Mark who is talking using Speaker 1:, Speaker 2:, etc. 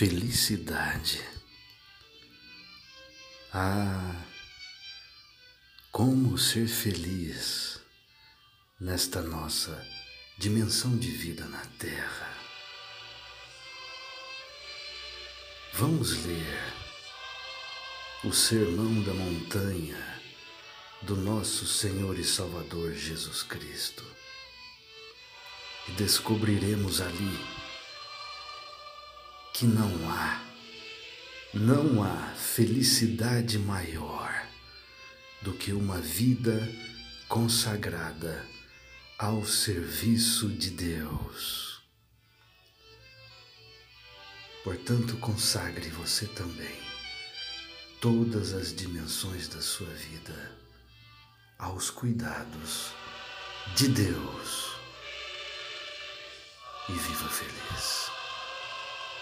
Speaker 1: felicidade. Ah, como ser feliz nesta nossa dimensão de vida na Terra. Vamos ler o Sermão da Montanha do nosso Senhor e Salvador Jesus Cristo e descobriremos ali que não há, não há felicidade maior do que uma vida consagrada ao serviço de Deus. Portanto, consagre você também todas as dimensões da sua vida aos cuidados de Deus e viva feliz.